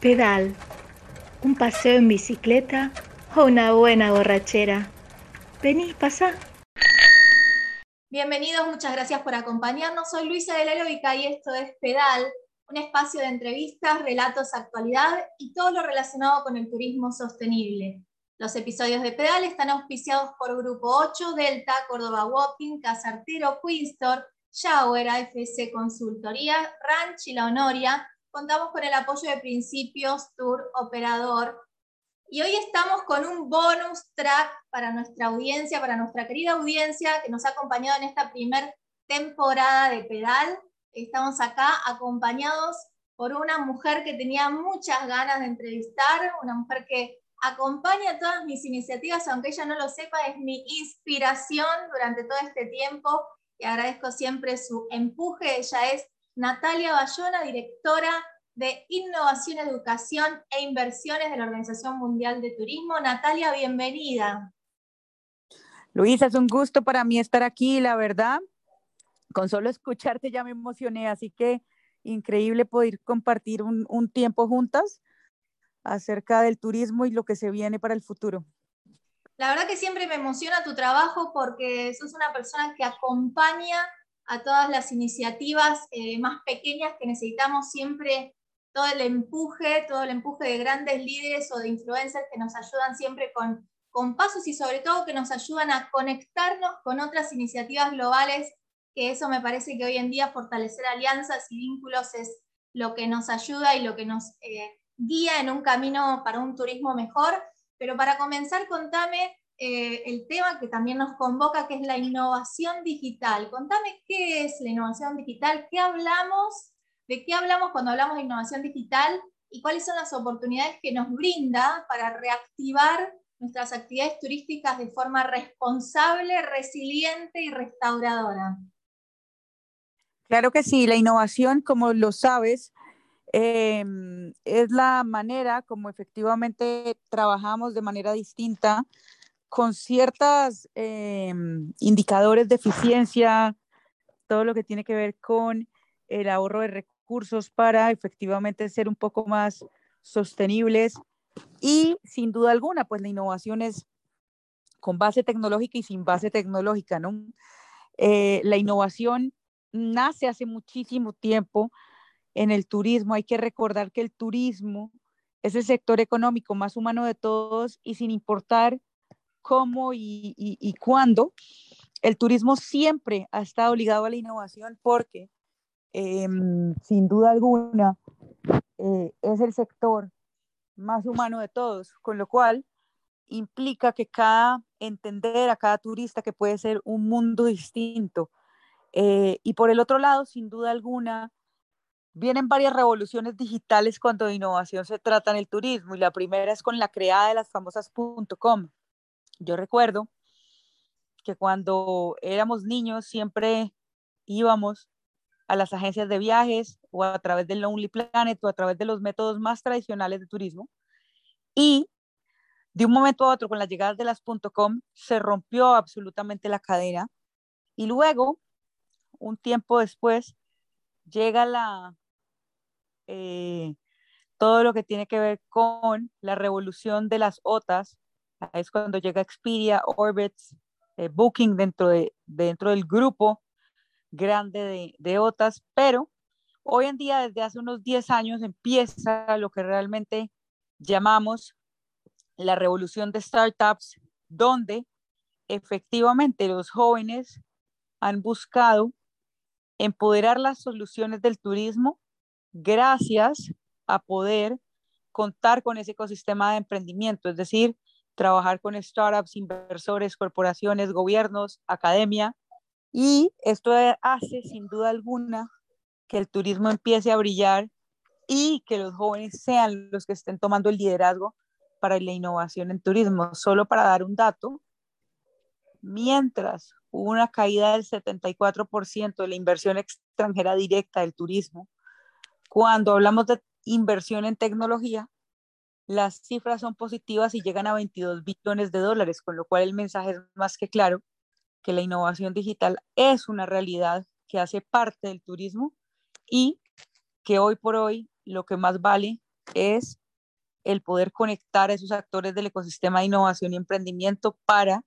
pedal, un paseo en bicicleta o una buena borrachera. Vení, pasa. Bienvenidos, muchas gracias por acompañarnos. Soy Luisa de la Heroica y esto es Pedal, un espacio de entrevistas, relatos, actualidad y todo lo relacionado con el turismo sostenible. Los episodios de Pedal están auspiciados por Grupo 8, Delta, Córdoba Walking, Casartero, Queenstore, Shower, AFC Consultoría, Ranch y La Honoria. Contamos con el apoyo de Principios Tour Operador. Y hoy estamos con un bonus track para nuestra audiencia, para nuestra querida audiencia que nos ha acompañado en esta primera temporada de Pedal. Estamos acá acompañados por una mujer que tenía muchas ganas de entrevistar, una mujer que acompaña todas mis iniciativas, aunque ella no lo sepa, es mi inspiración durante todo este tiempo y agradezco siempre su empuje. Ella es Natalia Bayona, directora de Innovación, Educación e Inversiones de la Organización Mundial de Turismo. Natalia, bienvenida. Luisa, es un gusto para mí estar aquí, la verdad. Con solo escucharte ya me emocioné, así que increíble poder compartir un, un tiempo juntas acerca del turismo y lo que se viene para el futuro. La verdad que siempre me emociona tu trabajo porque sos una persona que acompaña a todas las iniciativas eh, más pequeñas que necesitamos siempre todo el empuje, todo el empuje de grandes líderes o de influencers que nos ayudan siempre con, con pasos y sobre todo que nos ayudan a conectarnos con otras iniciativas globales, que eso me parece que hoy en día fortalecer alianzas y vínculos es lo que nos ayuda y lo que nos eh, guía en un camino para un turismo mejor. Pero para comenzar, contame eh, el tema que también nos convoca, que es la innovación digital. Contame qué es la innovación digital, qué hablamos, de qué hablamos cuando hablamos de innovación digital y cuáles son las oportunidades que nos brinda para reactivar nuestras actividades turísticas de forma responsable, resiliente y restauradora. Claro que sí, la innovación, como lo sabes, Em, es la manera como efectivamente trabajamos de manera distinta con ciertos em, indicadores de eficiencia, todo lo que tiene que ver con el ahorro de recursos para efectivamente ser un poco más sostenibles y sin duda alguna, pues la innovación es con base tecnológica y sin base tecnológica, ¿no? Eh, la innovación nace hace muchísimo tiempo en el turismo. Hay que recordar que el turismo es el sector económico más humano de todos y sin importar cómo y, cuándo, el turismo siempre ha estado ligado a la innovación porque em, sin duda alguna eh, es el sector más humano de todos, con lo cual implica que cada entender a cada turista que puede ser un mundo distinto. Eh, y por el otro lado, sin duda alguna, Vienen varias revoluciones digitales cuando de innovación se trata en el turismo y la primera es con la creada de las famosas .com. Yo recuerdo que cuando éramos niños siempre íbamos a las agencias de viajes o a través del Lonely Planet o a través de los métodos más tradicionales de turismo y de un momento a otro con las llegadas de las .com se rompió absolutamente la cadena y luego un tiempo después llega la eh, todo lo que tiene que ver con la revolución de las OTAs. Es cuando llega Expedia, Orbitz, eh, Booking dentro, de, dentro del grupo grande de, de OTAs, pero hoy en día, desde hace unos 10 años, empieza lo que realmente llamamos la revolución de startups, donde efectivamente los jóvenes han buscado empoderar las soluciones del turismo gracias a poder contar con ese ecosistema de emprendimiento, es decir, trabajar con startups, inversores, corporaciones, gobiernos, academia. Y esto hace sin duda alguna que el turismo empiece a brillar y que los jóvenes sean los que estén tomando el liderazgo para la innovación en turismo. Solo para dar un dato, mientras hubo una caída del 74% de la inversión extranjera directa del turismo cuando hablamos de inversión en tecnología, las cifras son positivas y llegan a 22 billones de dólares, con lo cual el mensaje es más que claro que la innovación digital es una realidad que hace parte del turismo y que hoy por hoy lo que más vale es el poder conectar a esos actores del ecosistema de innovación y emprendimiento para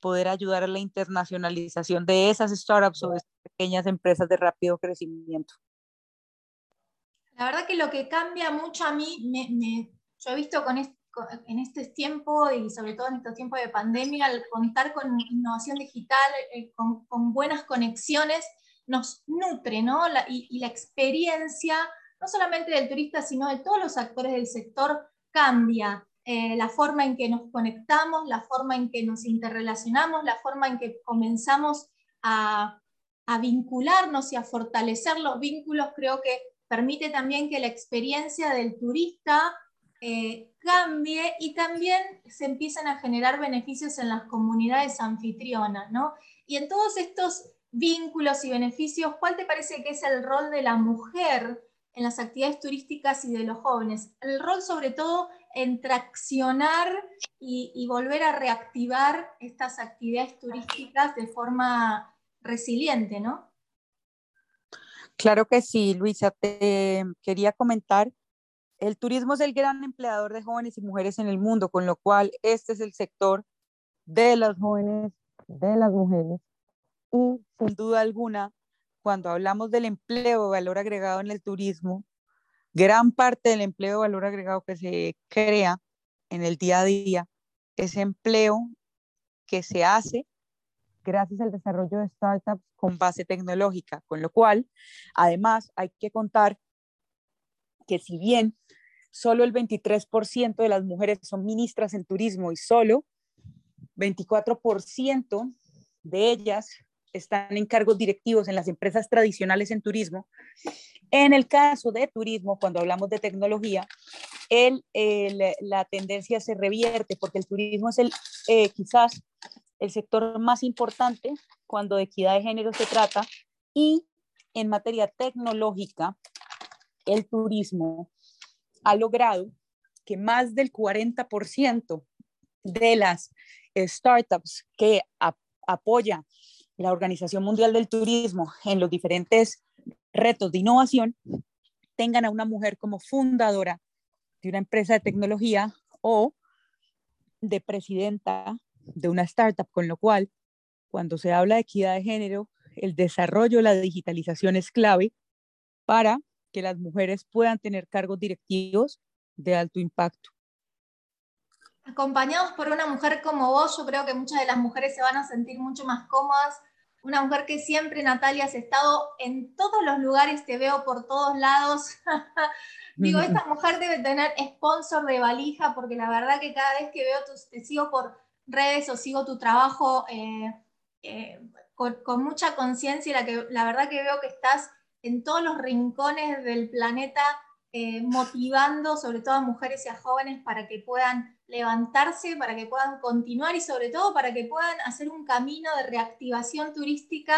poder ayudar a la internacionalización de esas startups o de esas pequeñas empresas de rápido crecimiento. La verdad que lo que cambia mucho a mí, me, yo he visto con, en este tiempo y sobre todo en estos tiempos de pandemia, al contar con innovación digital, eh, con, con, buenas conexiones, nos nutre, ¿no? y, la experiencia, no solamente del turista, sino de todos los actores del sector, cambia. Eh, la forma en que nos conectamos, la forma en que nos interrelacionamos, la forma en que comenzamos a vincularnos y a fortalecer los vínculos, creo que permite también que la experiencia del turista eh, cambie y también se empiezan a generar beneficios en las comunidades anfitrionas, ¿no? Y en todos estos vínculos y beneficios, ¿cuál te parece que es el rol de la mujer en las actividades turísticas y de los jóvenes? El rol sobre todo en traccionar y, volver a reactivar estas actividades turísticas de forma resiliente, ¿no? Claro que sí, Luisa. Te quería comentar, el turismo es el gran empleador de jóvenes y mujeres en el mundo, con lo cual este es el sector de las jóvenes, de las mujeres. Y sin duda alguna, cuando hablamos del empleo valor agregado en el turismo, gran parte del empleo valor agregado que se crea en el día a día es empleo que se hace gracias al desarrollo de startups con base tecnológica, con lo cual, además, hay que contar que si bien solo el 23% de las mujeres son ministras en turismo y solo 24% de ellas están en cargos directivos en las empresas tradicionales en turismo. En el caso de turismo, cuando hablamos de tecnología, la tendencia se revierte porque el turismo es el, eh, quizás el sector más importante cuando de equidad de género se trata y en materia tecnológica, el turismo ha logrado que más del 40% de las startups que apoya la Organización Mundial del Turismo en los diferentes retos de innovación tengan a una mujer como fundadora de una empresa de tecnología o de presidenta de una startup, con lo cual, cuando se habla de equidad de género, el desarrollo de la digitalización es clave para que las mujeres puedan tener cargos directivos de alto impacto. Acompañados por una mujer como vos, yo creo que muchas de las mujeres se van a sentir mucho más cómodas. Una mujer que siempre, Natalia, has estado en todos los lugares, te veo por todos lados. Digo, esta mujer debe tener sponsor de valija, porque la verdad que cada vez que veo, tus, te sigo por redes o sigo tu trabajo eh, eh, con, mucha conciencia y la, la verdad que veo que estás en todos los rincones del planeta eh, motivando sobre todo a mujeres y a jóvenes para que puedan levantarse, para que puedan continuar y sobre todo para que puedan hacer un camino de reactivación turística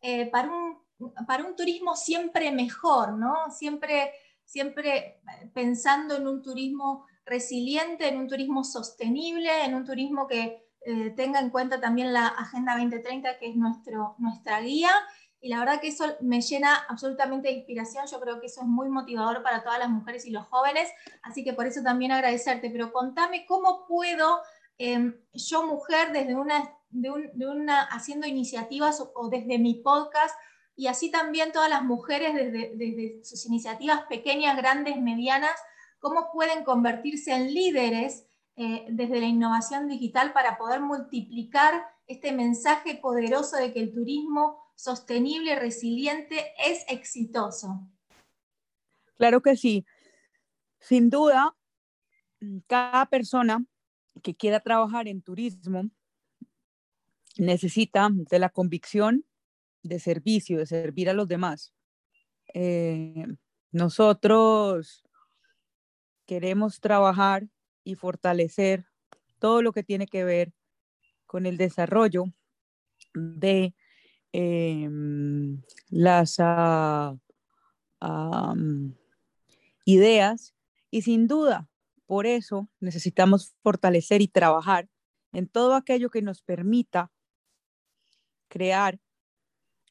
eh, para, un, para un turismo siempre mejor, ¿no? Siempre, siempre pensando en un turismo resiliente, en un turismo sostenible, en un turismo que eh, tenga en cuenta también la Agenda 2030, que es nuestro, nuestra guía, y la verdad que eso me llena absolutamente de inspiración, yo creo que eso es muy motivador para todas las mujeres y los jóvenes, así que por eso también agradecerte, pero contame cómo puedo em, yo mujer desde una, de, haciendo iniciativas o, desde mi podcast, y así también todas las mujeres desde, desde sus iniciativas pequeñas, grandes, medianas, cómo pueden convertirse en líderes eh, desde la innovación digital para poder multiplicar este mensaje poderoso de que el turismo sostenible, resiliente, es exitoso. Claro que sí. Sin duda, cada persona que quiera trabajar en turismo necesita de la convicción de servicio, de servir a los demás. Eh, nosotros queremos trabajar y fortalecer todo lo que tiene que ver con el desarrollo de Em, las ah, ideas y sin duda por eso necesitamos fortalecer y trabajar en todo aquello que nos permita crear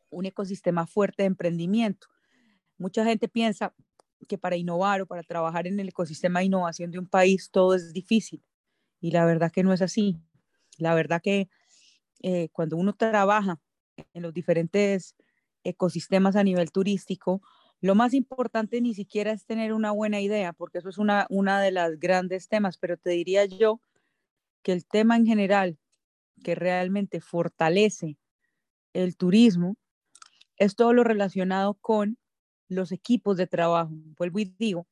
un ecosistema fuerte de emprendimiento. Mucha gente piensa, que para innovar o para trabajar en el ecosistema de innovación de un país todo es difícil. Y la verdad que no es así. La verdad que eh, cuando uno trabaja en los diferentes ecosistemas a nivel turístico, lo más importante ni siquiera es tener una buena idea, porque eso es una, una de las grandes temas, pero te diría yo que el tema en general que realmente fortalece el turismo es todo lo relacionado con los equipos de trabajo. Vuelvo y digo,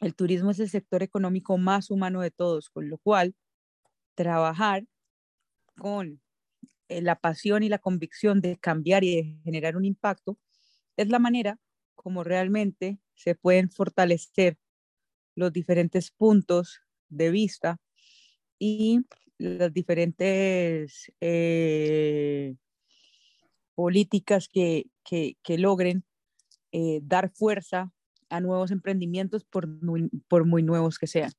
el turismo es el sector económico más humano de todos, con lo cual trabajar con la pasión y la convicción de cambiar y de generar un impacto es la manera como realmente se pueden fortalecer los diferentes puntos de vista y las diferentes eh, políticas que, logren eh, dar fuerza a nuevos emprendimientos por por muy nuevos que sean.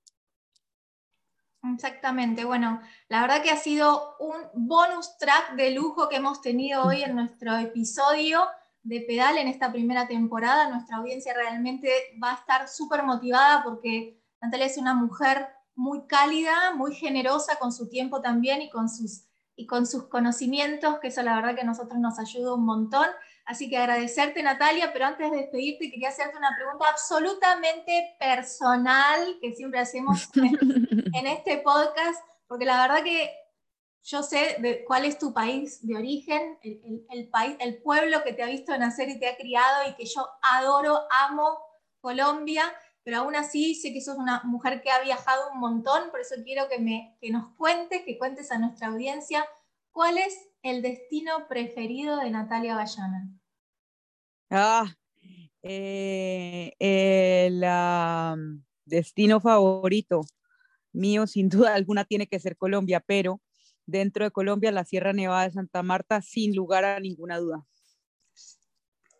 Exactamente, bueno, la verdad que ha sido un bonus track de lujo que hemos tenido hoy en nuestro episodio de Pedal en esta primera temporada. Nuestra audiencia realmente va a estar súper motivada porque Natalia es una mujer muy cálida, muy generosa con su tiempo también y con sus, y con sus conocimientos, que eso la verdad que a nosotros nos ayuda un montón. Así que agradecerte Natalia, pero antes de despedirte quería hacerte una pregunta absolutamente personal que siempre hacemos en este podcast, porque la verdad que yo sé de cuál es tu país de origen, el, país, el pueblo que te ha visto nacer y te ha criado y que yo adoro, amo Colombia, pero aún así sé que sos una mujer que ha viajado un montón, por eso quiero que, me, que nos cuentes, que cuentes a nuestra audiencia cuál es el destino preferido de Natalia Bayana. Ah, eh, el destino favorito mío, sin duda alguna, tiene que ser Colombia, pero dentro de Colombia, la Sierra Nevada de Santa Marta, sin lugar a ninguna duda.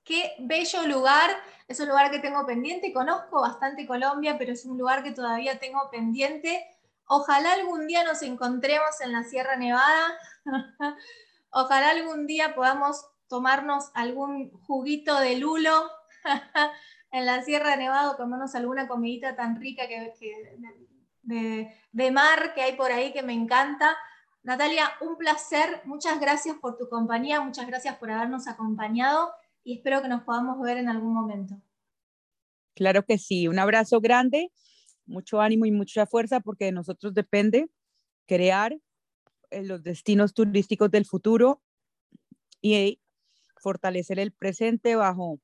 Qué bello lugar, es un lugar que tengo pendiente, conozco bastante Colombia, pero es un lugar que todavía tengo pendiente. Ojalá algún día nos encontremos en la Sierra Nevada, ojalá algún día podamos tomarnos algún juguito de lulo en la Sierra Nevada, comernos alguna comidita tan rica que, de mar que hay por ahí que me encanta. Natalia, un placer, muchas gracias por tu compañía, muchas gracias por habernos acompañado y espero que nos podamos ver en algún momento. Claro que sí, un abrazo grande, mucho ánimo y mucha fuerza porque de nosotros depende crear eh, los destinos turísticos del futuro y fortalecer el presente bajo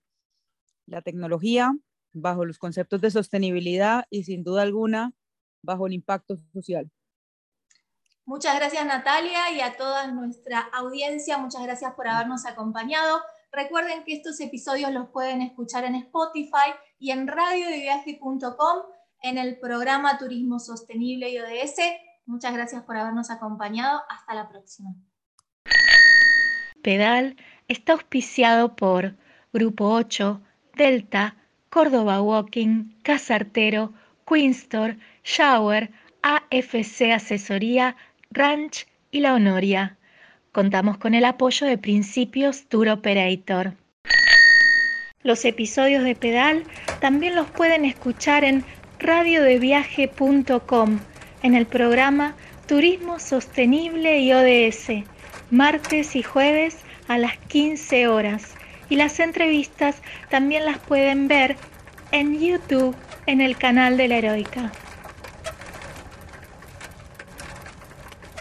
la tecnología, bajo los conceptos de sostenibilidad y sin duda alguna bajo el impacto social. Muchas gracias Natalia y a toda nuestra audiencia, muchas gracias por habernos acompañado. Recuerden que estos episodios los pueden escuchar en Spotify y en radiodeviaje.com en el programa Turismo Sostenible y ODS. Muchas gracias por habernos acompañado. Hasta la próxima. Pedal está auspiciado por Grupo 8, Delta, Córdoba Walking, Casartero, Queenstore, Shower, AFC Asesoría, Ranch y La Honoria. Contamos con el apoyo de Principios Tour Operator. Los episodios de Pedal también los pueden escuchar en radiodeviaje.com en el programa Turismo Sostenible y ODS, martes y jueves a las 15 horas. Y las entrevistas también las pueden ver en YouTube en el canal de la Heroica.